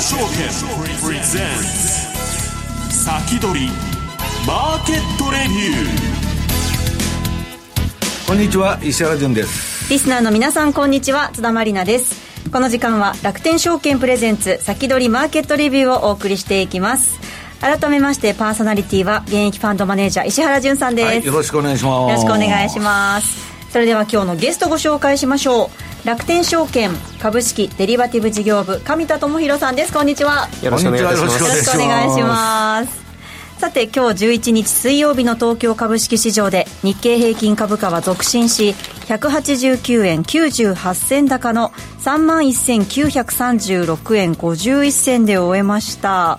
証券プレゼンツ先取りマーケットレビューこんにちは石原潤です。リスナーの皆さんこんにちは。津田まりなです。この時間は楽天証券プレゼンツ先取りマーケットレビューをお送りしていきます。改めましてパーソナリティは現役ファンドマネージャー石原潤さんです、はい、よろしくお願いします。よろしくお願いします。それでは今日のゲストご紹介しましょう楽天証券株式デリバティブ事業部上田智博さんです。こんにちは。よろしくお願いします。よろしくお願いします。さて今日11日水曜日の東京株式市場で日経平均株価は続伸し189円98銭高の3万1936円51銭で終えました。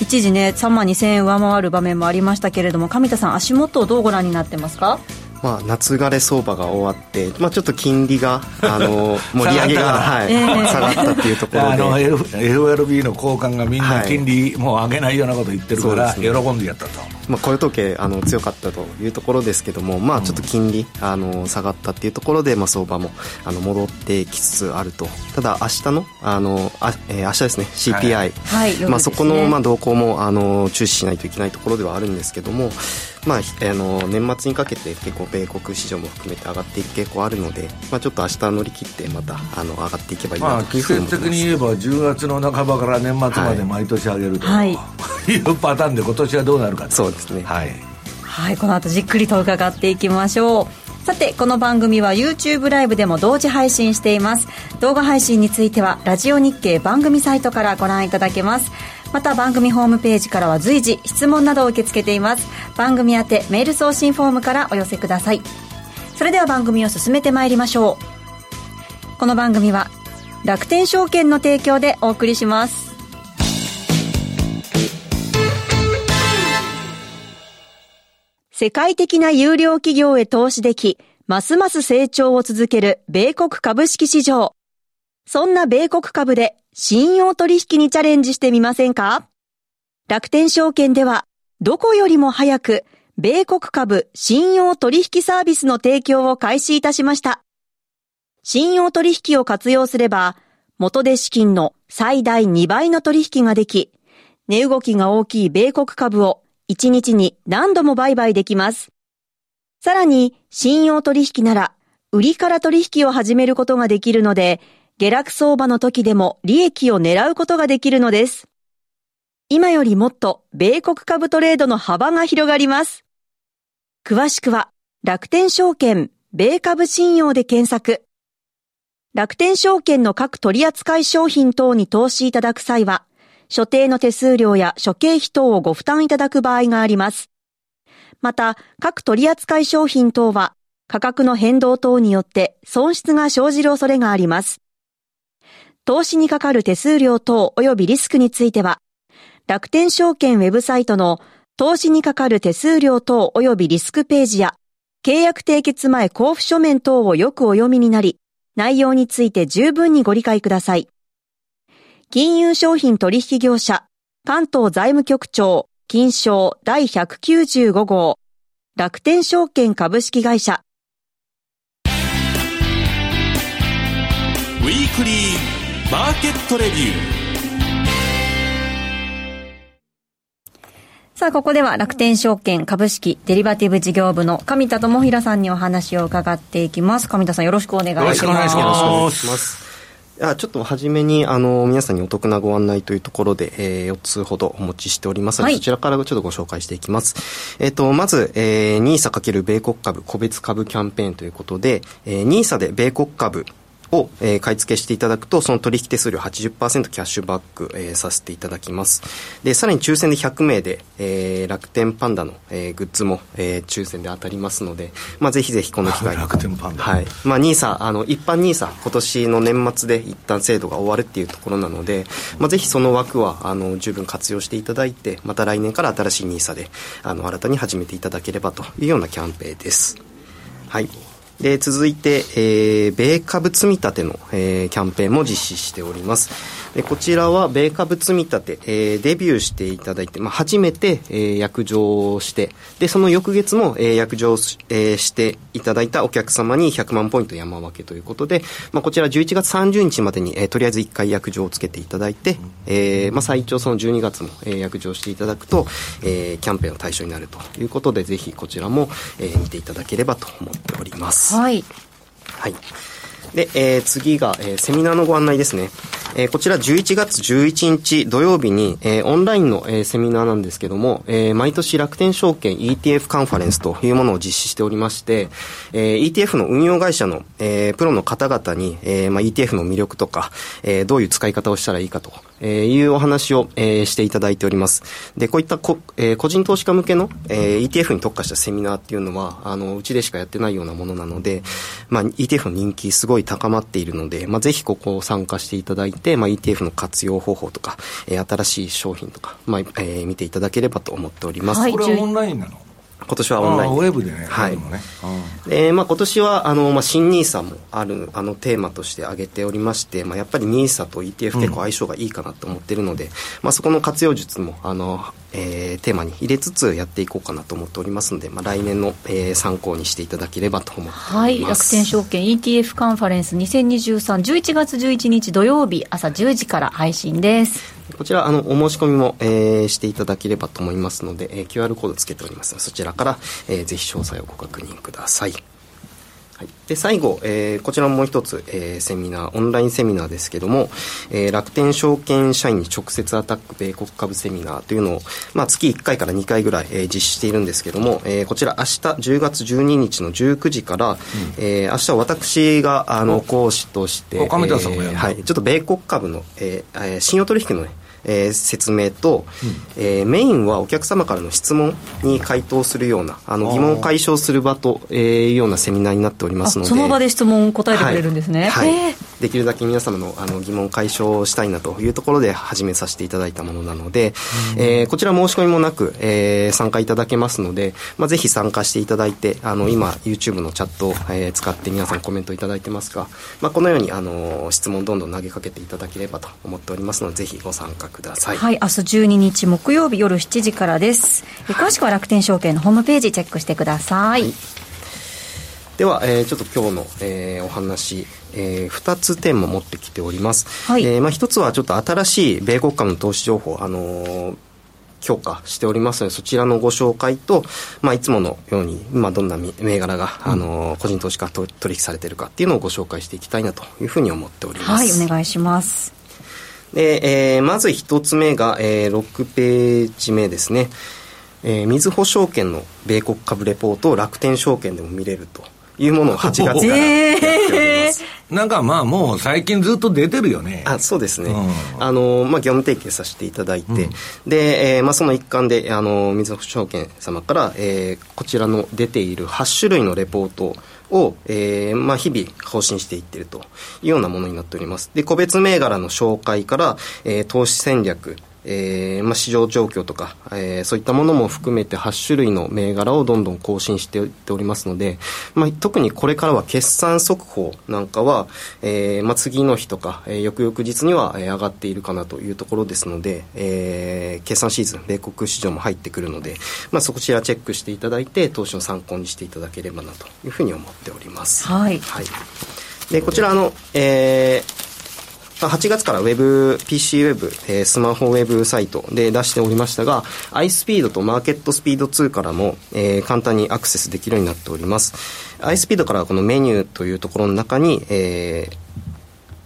一時ね3万2000円上回る場面もありましたけれども上田さん足元をどうご覧になってますか？まあ、夏枯れ相場が終わって、まあ、ちょっと金利があの 盛り上げがはい、下がったっていうところで。あの FRB の高官がみんな金利もう上げないようなこと言ってるから、喜んでやったと、まあ、雇用統計あの強かったというところですけども、まあ、ちょっと金利、あの下がったっていうところで、まあ、相場もあの戻ってきつつあると。ただ明日のあのあ、えー、明日ですね CPI、はい。はいまあ、そこの、まあ、動向もあの注視しないといけないところではあるんですけどもまあ、あの年末にかけて結構米国市場も含めて上がっていく傾向あるので、まあ、ちょっと明日乗り切ってまたあの上がっていけばいいなと季節的に言えば10月の半ばから年末まで毎年上げると、はい、いうパターンで今年はどうなるかそうですね。はい、はい、この後じっくりと伺っていきましょう。さてこの番組は YouTube ライブでも同時配信しています。動画配信についてはラジオ日経番組サイトからご覧いただけますまた番組ホームページからは随時質問などを受け付けています。番組宛てメール送信フォームからお寄せください。それでは番組を進めてまいりましょう。この番組は楽天証券の提供でお送りします。世界的な有料企業へ投資できますます成長を続ける米国株式市場。そんな米国株で信用取引にチャレンジしてみませんか？楽天証券では、どこよりも早く、米国株信用取引サービスの提供を開始いたしました。信用取引を活用すれば、元で資金の最大2倍の取引ができ、値動きが大きい米国株を1日に何度も売買できます。さらに、信用取引なら、売りから取引を始めることができるので、下落相場の時でも利益を狙うことができるのです。今よりもっと米国株トレードの幅が広がります。詳しくは楽天証券米株信用で検索。楽天証券の各取扱商品等に投資いただく際は、所定の手数料や諸経費等をご負担いただく場合があります。また、各取扱商品等は価格の変動等によって損失が生じる恐れがあります。投資にかかる手数料等及びリスクについては、楽天証券ウェブサイトの投資にかかる手数料等及びリスクページや、契約締結前交付書面等をよくお読みになり、内容について十分にご理解ください。金融商品取引業者、関東財務局長、金賞第195号、楽天証券株式会社。ウィークリーマーケットレビューさあ、ここでは楽天証券株式デリバティブ事業部の上田智平さんにお話を伺っていきます。上田さんよろしくお願いします。よろしくお願いします。あちょっと初めにあの皆さんにお得なご案内というところで、えー、4つほどお持ちしておりますので、はい、そちらからちょっとご紹介していきます。えっ、ー、と、まず、えー、NISA× 米国株個別株キャンペーンということで、えー、NISA で米国株を、えー、買い付けしていただくと、その取引手数料80%キャッシュバック、えー、させていただきます。で、さらに抽選で100名で、えー、楽天パンダの、えー、グッズも、えー、抽選で当たりますので、まあ、ぜひぜひこの機会に。楽天パンダ。はい。まあ、ニーサ、あの、一般ニーサ、今年の年末で一旦制度が終わるっていうところなので、まあ、ぜひその枠は、あの、十分活用していただいて、また来年から新しいニーサで、あの、新たに始めていただければというようなキャンペーンです。はい。で続いて、えー、米株積み立ての、えー、キャンペーンも実施しております。でこちらは米株積み立て、えー、デビューしていただいて、まあ、初めて、えー、約定してでその翌月も、えー、約定、えー、していただいたお客様に100万ポイント山分けということで、まあ、こちら11月30日までに、えー、とりあえず1回約定をつけていただいて、えーまあ、最長その12月も、えー、約定していただくと、えー、キャンペーンの対象になるということでぜひこちらも、えー、見ていただければと思っております。はい。はいで、えー、次が、えー、セミナーのご案内ですね。えー、こちら11月11日土曜日に、えー、オンラインの、えー、セミナーなんですけども、えー、毎年楽天証券 ETF カンファレンスというものを実施しておりまして、えー、ETF の運用会社の、えー、プロの方々に、えーまあ、ETF の魅力とか、えー、どういう使い方をしたらいいかとえー、いうお話を、えー、していただいております。で、こういったこ、えー、個人投資家向けの、えー、ETF に特化したセミナーっていうのは、あの、うちでしかやってないようなものなので、まあ、ETF の人気すごい高まっているので、まあ、ぜひここを参加していただいて、まあ、ETF の活用方法とか、えー、新しい商品とか、まあ、えー、見ていただければと思っております。はい、これはオンラインなの？今年はオンラインウェブでねはい、ね。でまあ、今年はあの、まあ、新 NISA もあるあのテーマとして挙げておりまして、まあ、やっぱり NISA と ETF 結構相性がいいかなと思ってるので、うん、まあ、そこの活用術もあの、えー、テーマに入れつつやっていこうかなと思っておりますので、まあ、来年の、えー、参考にしていただければと思っております、はい、楽天証券 ETF カンファレンス202311月11日土曜日朝10時から配信ですこちら、あの、お申し込みも、えー、していただければと思いますので、えー、QR コードつけておりますので、そちらから、えー、ぜひ詳細をご確認ください。はい、で最後、えー、こちらもう一つ、えー、セミナーオンラインセミナーですけども、えー、楽天証券社員に直接アタック米国株セミナーというのを、まあ、月1回から2回ぐらい、えー、実施しているんですけども、えー、こちら明日10月12日の19時から、うん、えー、明日私があの講師として、えー、はい、ちょっと米国株の、えー、信用取引のねえー、説明と、うん、えー、メインはお客様からの質問に回答するようなあの疑問を解消する場というようなセミナーになっておりますので。その場で質問答えてくれるんですね、はい、はい、できるだけ皆様のあの疑問解消したいなというところで始めさせていただいたものなので、うん、えー、こちら申し込みもなく、えー、参加いただけますので、まあ、ぜひ参加していただいてあの今 YouTube のチャットを、えー、使って皆さんコメントいただいてますが、まあ、このようにあの質問どんどん投げかけていただければと思っておりますのでぜひご参加ください。はい、明日12日木曜日夜7時からです。詳しくは楽天証券のホームページチェックしてください。はい、では、えー、ちょっと今日の、えー、お話、えー、2つテーマ持ってきております。はい、えー、まあ、1つはちょっと新しい米国間の投資情報、あのー強化しておりますので、そちらのご紹介と、まあ、いつものように、まあ、どんな銘柄が、あの、個人投資家と取引されているかっていうのをご紹介していきたいなというふうに思っております。はい、お願いします。で、えー、まず一つ目が、えー、6ページ目ですね。えー、みずほ証券の米国株レポートを楽天証券でも見れるというものを 8月からやっております。えー、なんかまあもう最近ずっと出てるよね。あそうですね。うん、あの、まあ業務提携させていただいて、うん、で、えー、まあその一環で、あの、みずほ証券様から、えー、こちらの出ている8種類のレポートを、えーまあ、日々更新していっているというようなものになっております。で、個別銘柄の紹介から、えー、投資戦略、えーまあ、市場状況とか、えー、そういったものも含めて8種類の銘柄をどんどん更新していっておりますので、まあ、特にこれからは決算速報なんかは、えーまあ、次の日とか、えー、翌々日には、えー、上がっているかなというところですので、えー、決算シーズン米国市場も入ってくるので、まあ、そちらチェックしていただいて投資の参考にしていただければなというふうに思っております。はい、はいでこちらの、えー、8月から Web、PC ウェブ、えー、スマホウェブサイトで出しておりましたが、iSpeed とマーケットスピード2からも、えー、簡単にアクセスできるようになっております。iSpeed からはこのメニューというところの中に、えー、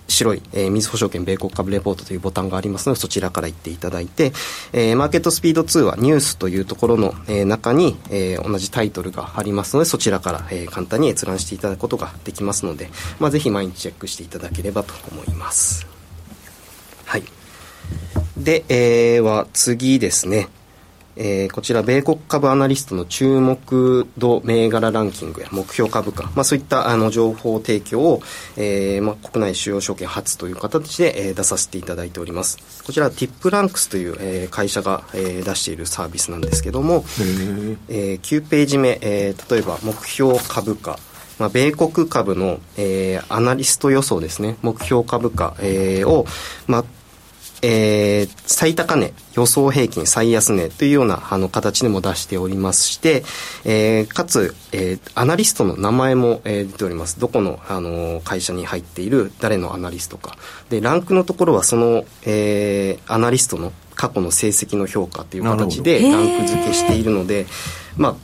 白い、えー、水保証券米国株レポートというボタンがありますので、そちらから行っていただいて、えー、マーケットスピード2はニュースというところの、えー、中に、えー、同じタイトルがありますので、そちらから、えー、簡単に閲覧していただくことができますので、まあ、ぜひ毎日チェックしていただければと思います。はい。で、えー、は次ですね。えー、こちら米国株アナリストの注目度銘柄ランキングや目標株価、まあ、そういったあの情報提供を、えーまあ、国内主要証券初という形で、えー、出させていただいております。こちらティップランクスという、えー、会社が、えー、出しているサービスなんですけども、えー、9ページ目、えー、例えば目標株価まあ、米国株の、えー、アナリスト予想ですね、目標株価、えー、を、まあ、えー、最高値、予想平均、最安値というようなあの形でも出しておりまして、えー、かつ、えー、アナリストの名前も、えー、出ております。どこの、あの会社に入っている誰のアナリストか。で、ランクのところはその、えー、アナリストの過去の成績の評価という形でランク付けしているので、まあ、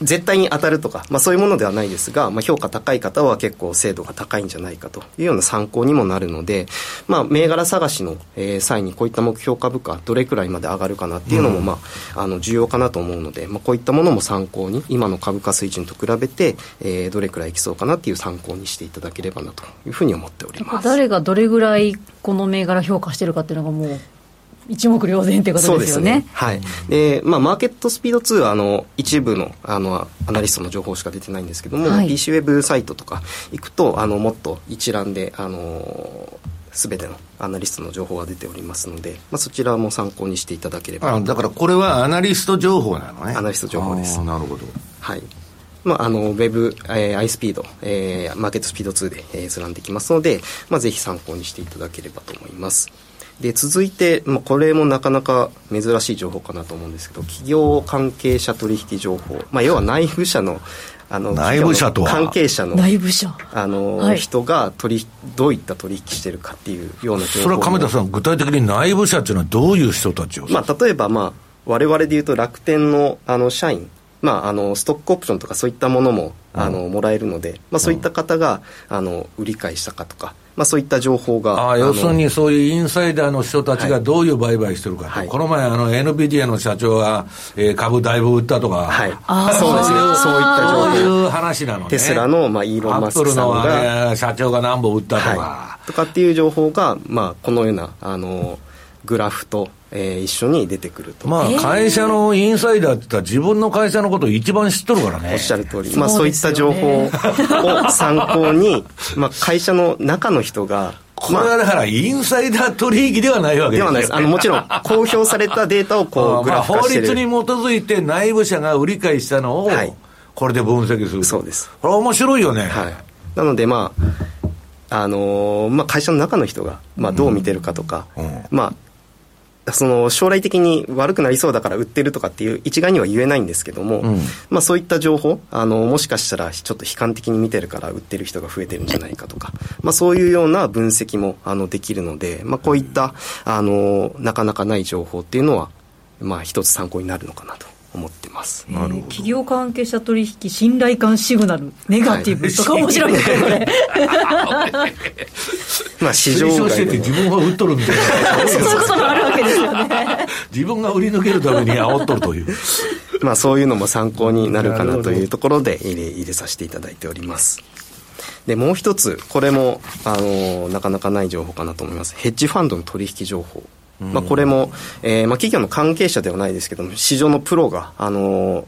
絶対に当たるとか、まあ、そういうものではないですが、まあ、評価高い方は結構精度が高いんじゃないかというような参考にもなるので、まあ、銘柄探しの、えー、際にこういった目標株価どれくらいまで上がるかなっていうのも、まあ、あの重要かなと思うので、まあ、こういったものも参考に今の株価水準と比べて、えー、どれくらいいきそうかなっていう参考にしていただければなというふうに思っております。誰がどれぐらいこの銘柄評価してるかっていうのがもう一目瞭然ということですよね。ね。はい。で、まあ、マーケットスピード2は、あの、一部の、あの、アナリストの情報しか出てないんですけども、はい、PC ウェブサイトとか行くと、あの、もっと一覧で、あの、すべてのアナリストの情報が出ておりますので、まあ、そちらも参考にしていただければ。だからこれはアナリスト情報なのね。アナリスト情報です。なるほど。はい。まあ、あのウェブ、えー、iSpeed、えー、マーケットスピード2で、えー、覧できますので、まあ、ぜひ参考にしていただければと思いますで続いて、まあ、これもなかなか珍しい情報かなと思うんですけど企業関係者取引情報、まあ、要は内部者のあの内部者と関係者の内部者。あの、はい、人が取どういった取引してるかっていうような情報それは亀田さん具体的に内部者っていうのはどういう人たちを、まあ、例えば、まあ、我々でいうと楽天のあの社員。まあ、あのストックオプションとかそういったものも、あのもらえるので、まあ、そういった方が、あの売り買いしたかとか、まあ、そういった情報があ要するにそういうインサイダーの人たちがどういう売買してるかと、はい、この前あの NVIDIA の社長が、えー、株だいぶ売ったとか、はい、あそうですね。そういった情報。そういう話なのね。テスラの、まあ、イーロン・マスクさんが。社長が何本売ったとか、はい、とかっていう情報が、まあ、このようなあのグラフとえー、一緒に出てくると。まあ、会社のインサイダーって言ったら自分の会社のことを一番知っとるからね。おっしゃる通り。まあ、そういった情報を参考に、まあ、会社の中の人が、これはだから、インサイダー取引ではないわけですではないです。あの、もちろん、公表されたデータをこう、グラフ化してる。法律に基づいて内部者が売り買いしたのを、はい、これで分析する。そうです。これ面白いよね。はい。なので、まあ、あのー、まあ、会社の中の人が、まあ、どう見てるかとか、うんうん、まあ、その将来的に悪くなりそうだから売ってるとかっていう一概には言えないんですけども、うん、まあ、そういった情報あのもしかしたらちょっと悲観的に見てるから売ってる人が増えてるんじゃないかとか、まあ、そういうような分析もあのできるので、まあ、こういったあのなかなかない情報っていうのは、まあ、一つ参考になるのかなと思ってます、えー、企業関係者取引信頼感シグナル。ネガティブ。とか面白いですね。こ れまあ市場外してて自分が売っとるみたいな。そういうこともあるわけですよね。自分が売り抜けるために煽っとるという。まあそういうのも参考になるかなというところで入れ入れさせていただいております。でもう一つこれもあのなかなかない情報かなと思います。ヘッジファンドの取引情報まあ、これも、えーまあ、企業の関係者ではないですけども市場のプロが、あの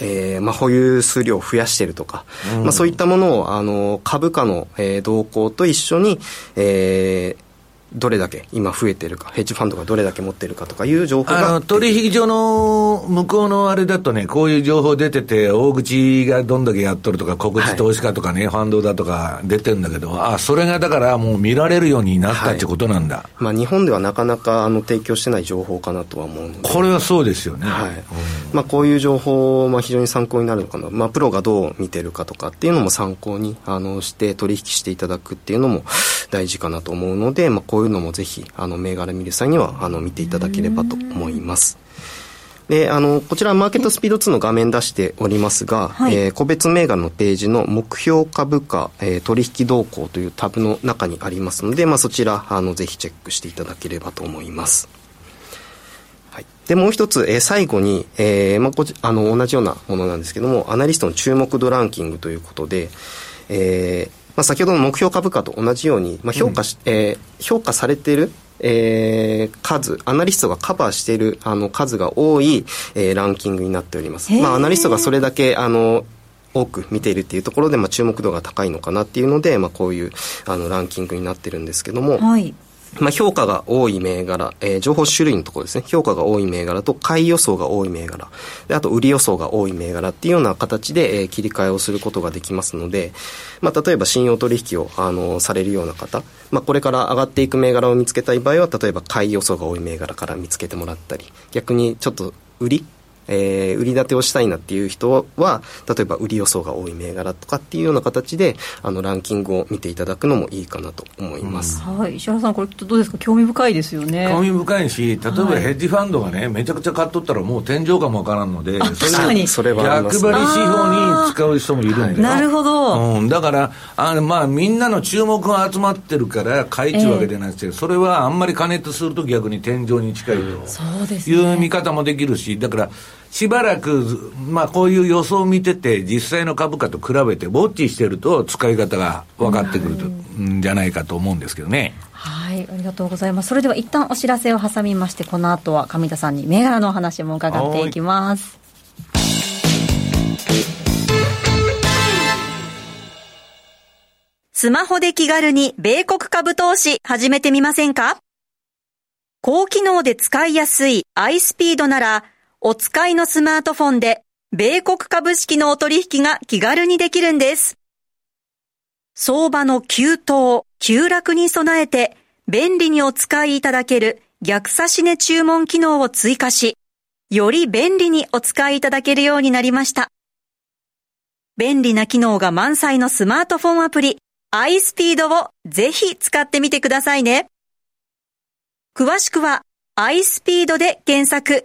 えーまあ、保有数量を増やしているとか、うん、まあ、そういったものを、あの株価の、えー、動向と一緒に、えー、どれだけ今増えてるか、ヘッジファンドがどれだけ持ってるかとかいう情報が取引所の向こうのあれだとね、こういう情報出てて、大口がどんだけやっとるとか、国地投資家とかね、はい、ファンドだとか出てるんだけど、あそれがだからもう見られるようになったってことなんだ、はい、まあ、日本ではなかなかあの提供してない情報かなとは思うので、これはそうですよね、はい。まあ、こういう情報、まあ、非常に参考になるのかな、まあ、プロがどう見てるかとかっていうのも参考にあのして取引していただくっていうのも大事かなと思うので、まあ、こういうのもぜひあの銘柄見る際にはあの見ていただければと思います。であのこちらマーケットスピード2の画面出しておりますが、はい、えー、個別銘柄のページの目標株価、えー、取引動向というタブの中にありますので、まあ、そちらあのぜひチェックしていただければと思います。はい、でもう一つ、えー、最後に、えーまあ、こちあの同じようなものなんですけどもアナリストの注目度ランキングということで、えーまあ、先ほどの目標株価と同じように、まあ、評価し、うん、えー、評価されているえー、数、アナリストがカバーしているあの数が多い、えー、ランキングになっております。まあ、アナリストがそれだけ、あの、多く見ているっていうところで、まあ、注目度が高いのかなっていうので、まあ、こういうあのランキングになってるんですけども、はい、まあ、評価が多い銘柄、えー、情報種類のところですね、評価が多い銘柄と買い予想が多い銘柄、であと売り予想が多い銘柄っていうような形で、えー、切り替えをすることができますので、まあ、例えば信用取引を、あのされるような方、まあ、これから上がっていく銘柄を見つけたい場合は、例えば買い予想が多い銘柄から見つけてもらったり、逆にちょっと売りえー、売り立てをしたいなっていう人は、例えば売り予想が多い銘柄とかっていうような形で、あの、ランキングを見ていただくのもいいかなと思います。うん、はい。石原さん、これどうですか？興味深いですよね。興味深いし、例えばヘッジファンドがね、めちゃくちゃ買っとったらもう天井かもわからんので、それそれは逆張り指標に使う人もいるんでなるほど。うん。だから、あまあ、みんなの注目が集まってるから、買いちゅうわけじゃなくて、えー、それはあんまり加熱すると逆に天井に近いという見方もできるし、だから、しばらく、まあ、こういう予想を見てて、実際の株価と比べて、ウォッチしてると、使い方が分かってくると、んじゃないかと思うんですけどね。はい、ありがとうございます。それでは一旦お知らせを挟みまして、この後は上田さんに銘柄のお話も伺っていきます。スマホで気軽に米国株投資始めてみませんか？高機能で使いやすい iSpeed ならお使いのスマートフォンで、米国株式のお取引が気軽にできるんです。相場の急騰、急落に備えて、便利にお使いいただける逆差し値注文機能を追加し、より便利にお使いいただけるようになりました。便利な機能が満載のスマートフォンアプリ、iSpeed をぜひ使ってみてくださいね。詳しくは iSpeed で検索。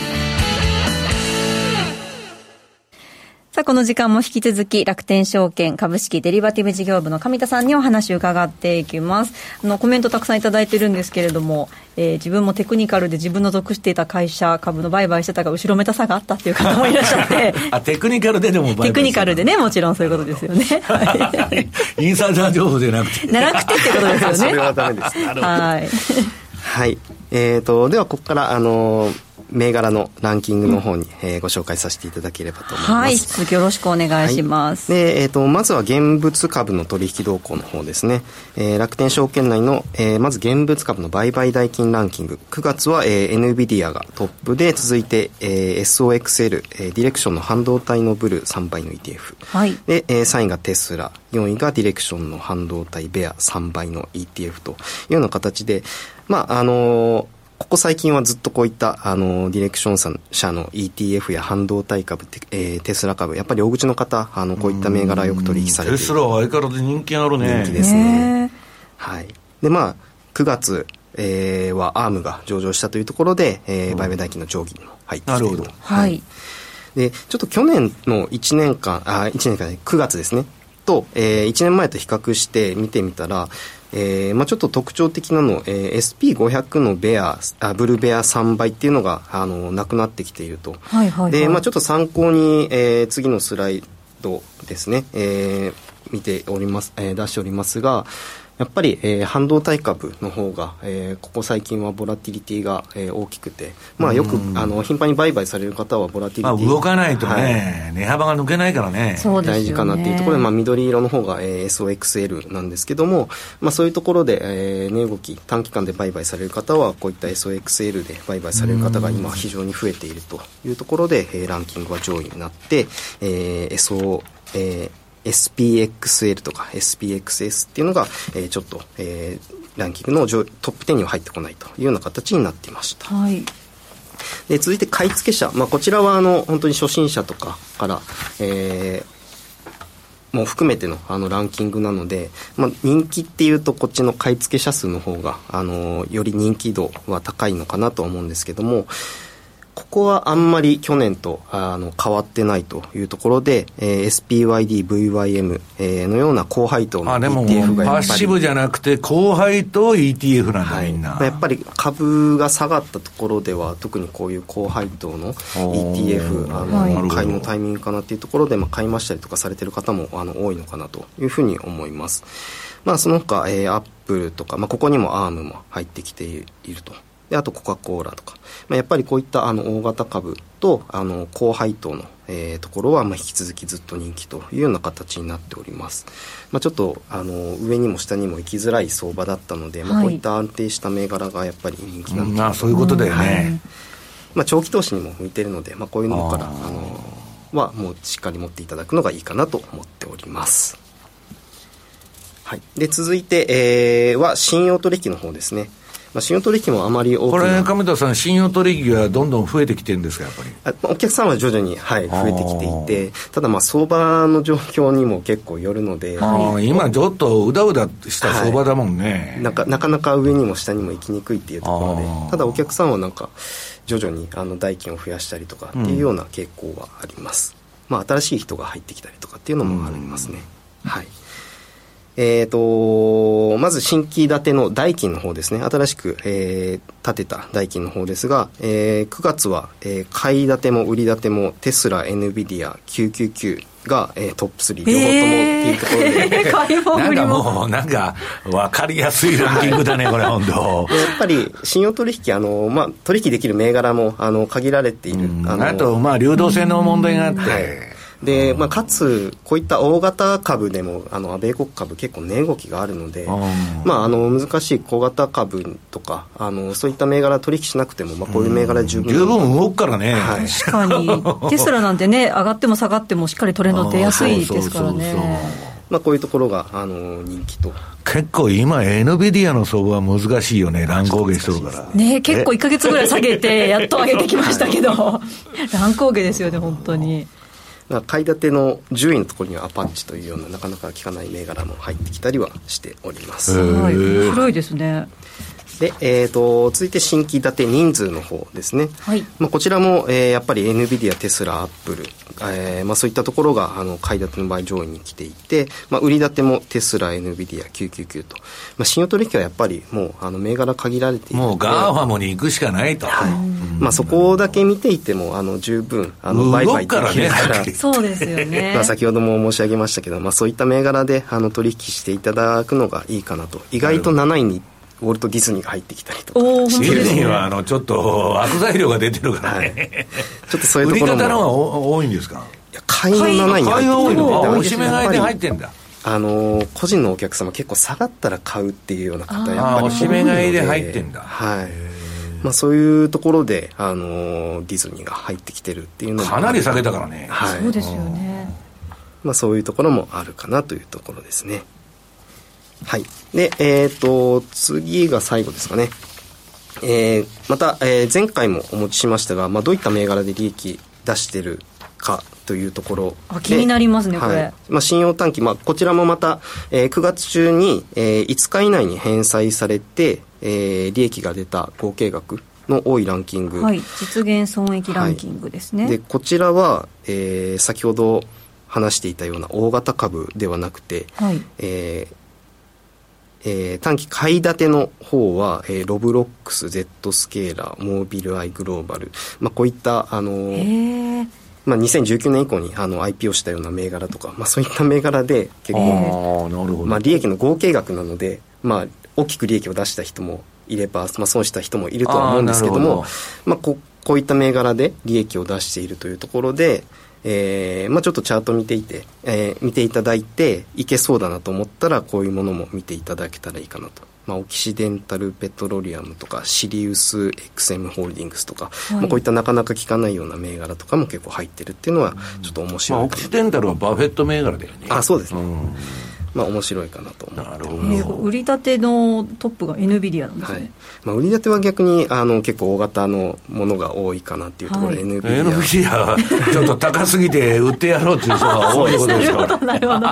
さあ、この時間も引き続き、楽天証券株式デリバティブ事業部の上田さんにお話を伺っていきます。あの、コメントたくさんいただいてるんですけれども、えー、自分もテクニカルで自分の属していた会社株の売買してたが後ろめたさがあったっていう方もいらっしゃって。あテクニカルででも売買テクニカルでねもちろんそういうことですよね、はい、インサイダー情報じゃなくて。なくてってことですよね。それはダメです。はい、はい、えーと、ではここからあのー銘柄のランキングの方に、えー、ご紹介させていただければと思います。はい、続きよろしくお願いします。はい、で、えっ、ー、と、まずは現物株の取引動向の方ですね。えー、楽天証券内の、えー、まず現物株の売買代金ランキング。9月は、えー、NVIDIA がトップで、続いて、えー、SOXL、えー、ディレクションの半導体のブル3倍の ETF。はい。で、えー、3位がテスラ、4位がディレクションの半導体ベア3倍の ETF というような形で、まあ、あのーここ最近はずっとこういった、あの、ディレクション社の ETF や半導体株、えー、テスラ株、やっぱり大口の方、あの、こういった銘柄よく取引されてテスラは相変わらず人気あるね。人気ですね。はい。で、まあ、9月、えー、はアームが上場したというところで、えー、売買代金の上記にも入ってきていると。はい。で、ちょっと去年の1年間、あ、1年間、9月ですね。と、えー、1年前と比較して見てみたら、えーまあ、ちょっと特徴的なの、えー、SP500 のベアあブルベア3倍っていうのがあのなくなってきていると、はいはいはい、でまあ、ちょっと参考に、えー、次のスライドですね、えー、見ております、えー、出しておりますが、やっぱり、えー、半導体株の方が、えー、ここ最近はボラティリティが、えー、大きくて、まあ、よくあの頻繁に売買される方はボラティリティ、まあ、動かないとね、はい、値幅が抜けないからね。大事かなっていうところで、まあ、緑色の方が、えー、SOXL なんですけども、まあ、そういうところで、えー、値動き短期間で売買される方はこういった SOXL で売買される方が今非常に増えているというところで、えー、ランキングは上位になって、えー、SO えー SPXL とか SPXS っていうのが、えー、ちょっと、えー、ランキングのトップ10には入ってこないというような形になっていました。はいで、続いて買い付け者。まあ、こちらは、あの、本当に初心者とかから、えー、も含めてのあのランキングなので、まあ、人気っていうとこっちの買い付け者数の方があのより人気度は高いのかなと思うんですけどもここはあんまり去年とあの変わってないというところで、えー、SPYD、VYM、えー、のような高配当の ETF がパッシブじゃなくて高配当 ETF なんだ、はい、みんな。やっぱり株が下がったところでは特にこういう高配当の ETF あの、買いのタイミングかなっていうところで、まあ、買いましたりとかされてる方もあの多いのかなというふうに思います。まあ、その他、えー、アップルとか、まあ、ここにもアームも入ってきていると。であとコカ・コーラとか、まあ、やっぱりこういったあの大型株とあの高配当の、えー、ところはまあ引き続きずっと人気というような形になっております、まあ、ちょっとあの上にも下にも行きづらい相場だったので、まあ、こういった安定した銘柄がやっぱり人気なのか、まあ、そういうことだよね、はい、まあ、長期投資にも向いているので、まあ、こういうのからあのはもうしっかり持っていただくのがいいかなと思っております。はい、で続いて、えー、は信用取引の方ですね。まあ、信用取引もあまり多くこれ、亀田さん、信用取引はどんどん増えてきてるんですか、やっぱり。お客さんは徐々に、はい、増えてきていて、ただ、まあ相場の状況にも結構よるので、今、ちょっとうだうだした相場だもんね、はい、なかなかなか上にも下にも行きにくいっていうところで、ただ、お客さんはなんか、徐々にあの代金を増やしたりとかっていうような傾向はあります。うん、まあ、新しい人が入ってきたりとかっていうのもありますね。うん、はいえーと、まず新規建ての代金の方ですね、新しく、えー、建てた代金の方ですが、えー、9月は、えー、買い建ても売り建てもテスラ、NVIDIA、999が、えー、トップ3両方ともっていうところで、えー、なんかもうなんか分かりやすいランキングだねこれ本当。やっぱり信用取引あの、まあ、取引できる銘柄もあの限られている、あのあとまあ流動性の問題があって、はいで、まあ、かつ、こういった大型株でも、あの、米国株結構値動きがあるので、まあ、あの、難しい小型株とか、あの、そういった銘柄取引しなくても、まあ、こういう銘柄十分。十分動くからね。はい、確かに。テスラなんてね、上がっても下がってもしっかりトレンド出やすいですからね。まあ、こういうところが、あの、人気と。結構今、エヌビディアの相場は難しいよね、乱高下しとるから。ね結構1か月ぐらい下げて、やっと上げてきましたけど、乱高下ですよね、本当に。買い立ての10位のところにはアパッチというようななかなか聞かない銘柄も入ってきたりはしております。はい、面白いですね。で、えーと、続いて新規建て人数の方ですね、はい。まあ、こちらも、えー、やっぱり NVIDIA、テスラ、アップル、えーまあ、そういったところがあの買い立ての場合上位に来ていて、まあ、売り立てもテスラ、NVIDIA、 QQQ と、まあ、信用取引はやっぱりもうあの銘柄限られているもう GAFAM に行くしかないと、はい。まあ、そこだけ見ていてもあの十分あの売買できるから、ね、そうですよね。まあ先ほども申し上げましたけど、まあ、そういった銘柄であの取引していただくのがいいかなと。意外と7位にウォルト・ディズニーが入ってきたりとか。ディズニーはあのちょっと悪材料が出てるからね、はい、ちょっとそういうところも。売り方の方が多いんですか？いや買いの？7位に入ってきてるおしめ買いで入ってんだ。あの個人のお客様結構下がったら買うっていうような方やっぱりおしめ買いで入ってんだ。はい。まあ、そういうところで、あのディズニーが入ってきてるっていうのかなり下げたからね、はい、そうですよね、まあ、そういうところもあるかなというところですねはい。で、えっ、ー、と、次が最後ですかね。えー、また、えー、前回もお持ちしましたが、まあ、どういった銘柄で利益出してるかというところ。あ気になりますね、これ、まあ、信用短期、まあ、こちらもまた、えー、9月中に、えー、5日以内に返済されて、えー、利益が出た合計額の多いランキング、はい、実現損益ランキングですね、はい、でこちらは、えー、先ほど話していたような大型株ではなくて、はい、えーえー、短期買い立ての方は、えー、ロブロックス、Z スケーラー、モービルアイグロー。バル、まあ、こういった、あのー、まあ、2019年以降にあの IP をしたような銘柄とか、まあ、そういった銘柄で結構、まあ、利益の合計額なので、まあ、大きく利益を出した人もいれば、まあ、損した人もいるとは思うんですけどもまあ、ここういった銘柄で利益を出しているというところで、えーまあ、ちょっとチャート見ていて、えー、見ていただいていけそうだなと思ったらこういうものも見ていただけたらいいかなと。まあ、オキシデンタルペトロリアムとかシリウス XM ホールディングスとか、はい、まあ、こういったなかなか聞かないような銘柄とかも結構入ってるっていうのはちょっと面白い、まあ、オキシデンタルはバフェット銘柄だよねあそうですね、うんまあ面白いかなと思って。おりえー売り立てのトップが NVIDIA なんですね、はい。まあ、売り立ては逆にあの結構大型のものが多いかなっていうところで、はい。NVIDIA NVIDIA はちょっと高すぎて売ってやろうっていう人が多いことですか？らなるほど。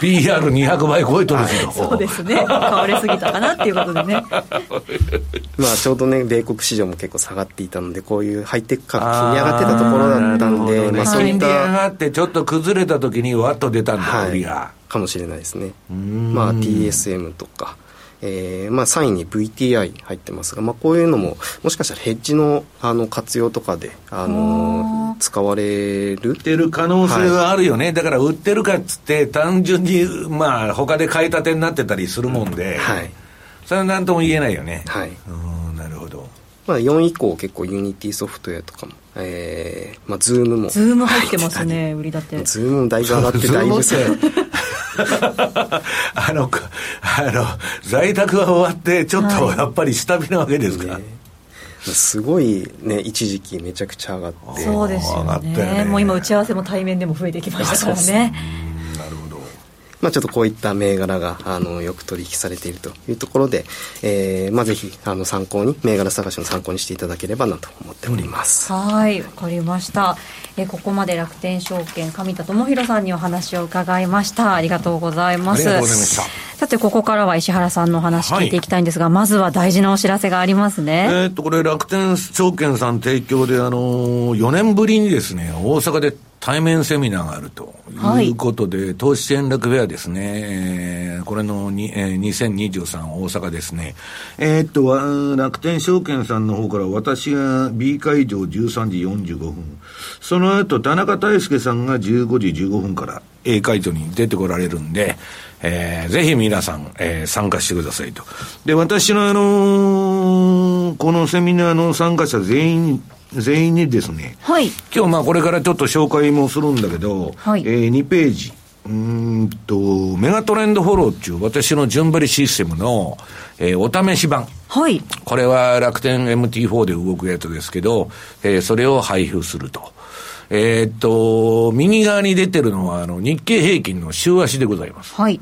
PR200 倍超えとるしと、そうですね。買われすぎたかなっていうことでね。まあちょうどね米国市場も結構下がっていたのでこういうハイテク価格積み上がってたところだったんで、まあ、そういっ金利上たがってちょっと崩れた時にわっと出たんだ、はい。売りがかもしれないですね。まあ TSM とか。えーまあ、3位に VTI 入ってますが、まあ、こういうのももしかしたらヘッジのあの活用とかで、あの使われる？売ってる可能性はあるよね、だから売ってるかっつって単純にまあ他で買い立てになってたりするもんで、はい、それは何とも言えないよね。はい。うんなるほど。まあ、4位以降結構ユニティソフトウェアとかも、えーまあ、ズームもズーム入ってますね売り立て。ズームもだいぶ上がってだいぶ あのかあの在宅が終わってちょっとやっぱり下火なわけですか、ねすごいね一時期めちゃくちゃ上がって。そうですよね。ね。もう今打ち合わせも対面でも増えてきましたからねまあ、ちょっとこういった銘柄があのよく取引されているというところで、えーまあ、ぜひあの参考に銘柄探しの参考にしていただければなと思っております、はいわかりました。えここまで楽天証券上田智博さんにお話を伺いました。ありがとうございます。ありがとうございました。さてここからは石原さんのお話聞いていきたいんですが、まずは大事なお知らせがありますね、えーっと、これ楽天証券さん提供で、あのー、4年ぶりにですね、大阪で対面セミナーがあるということで、投資戦略フェアですね、えーこれのに、えー2023大阪ですね。えーっと、わ楽天証券さんの方から私が B 会場13時45分、その後田中大輔さんが15時15分から A 会場に出てこられるんで、えーぜひ皆さん、えー参加してくださいと。で、私のあのーこのセミナーの参加者全員、全員にですね、はい今日まあこれからちょっと紹介もするんだけど、はいえー2ページ。うーんと、メガトレンドフォローっていう私の順張りシステムの、えーお試し版。はいこれは楽天 MT4 で動くやつですけど、えーそれを配布すると。えーっと、右側に出てるのは、あの、日経平均の週足でございます。はい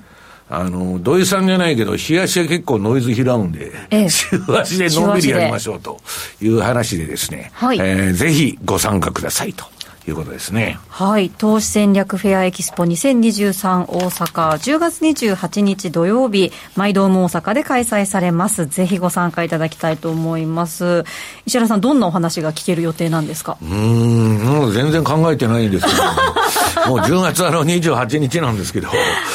あの、土井さんじゃないけど、日足は結構ノイズ拾うんで、ええ週足でのんびりやりましょうという話でですね、はいえーぜひご参加くださいということですね。はい。投資戦略フェアエキスポ2023大阪、10月28日土曜日、マイドーム大阪で開催されます。ぜひご参加いただきたいと思います。石原さん、どんなお話が聞ける予定なんですか？うーん、もう全然考えてないんですけど、もう10月あの28日なんですけど、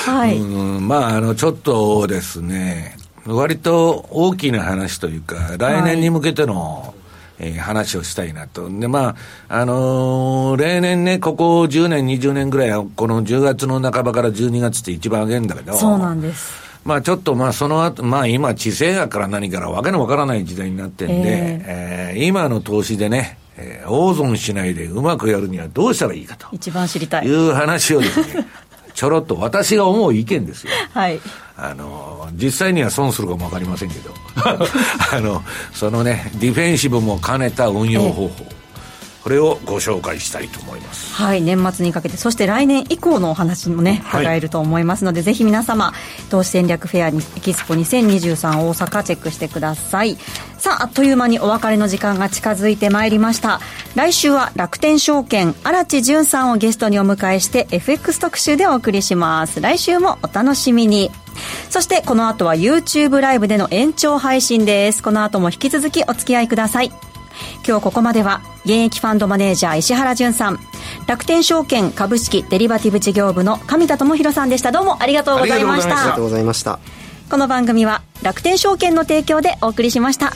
はい。うんまあ、あの、ちょっとですね、割と大きな話というか、来年に向けての、えー話をしたいなと。で、まあ、あのー例年ね、ここ10年、20年ぐらいは、この10月の半ばから12月って一番上げるんだけど、そうなんです。まあちょっとまあその後、まあ今地政学から何からわけのわからない時代になってんで、えー今の投資でね、えー大損しないでうまくやるにはどうしたらいいかと一番知りたい。いう話をですね、ちょろっと私が思う意見ですよ。はい。あの、実際には損するかもわかりませんけど、あの、そのね、ディフェンシブも兼ねた運用方法、これをご紹介したいと思います。はい、年末にかけて、そして来年以降のお話もね、はい伺えると思いますので、ぜひ皆様、投資戦略フェアにエキスポ2023大阪チェックしてください。さあ、あっという間にお別れの時間が近づいてまいりました。来週は楽天証券、荒地淳さんをゲストにお迎えして、FX 特集でお送りします。来週もお楽しみに。そして、この後は YouTube ライブでの延長配信です。この後も引き続きお付き合いください。今日ここまでは現役ファンドマネージャー石原淳さん楽天証券株式デリバティブ事業部の上田智博さんでした。どうもありがとうございました。ありがとうございました。この番組は楽天証券の提供でお送りしました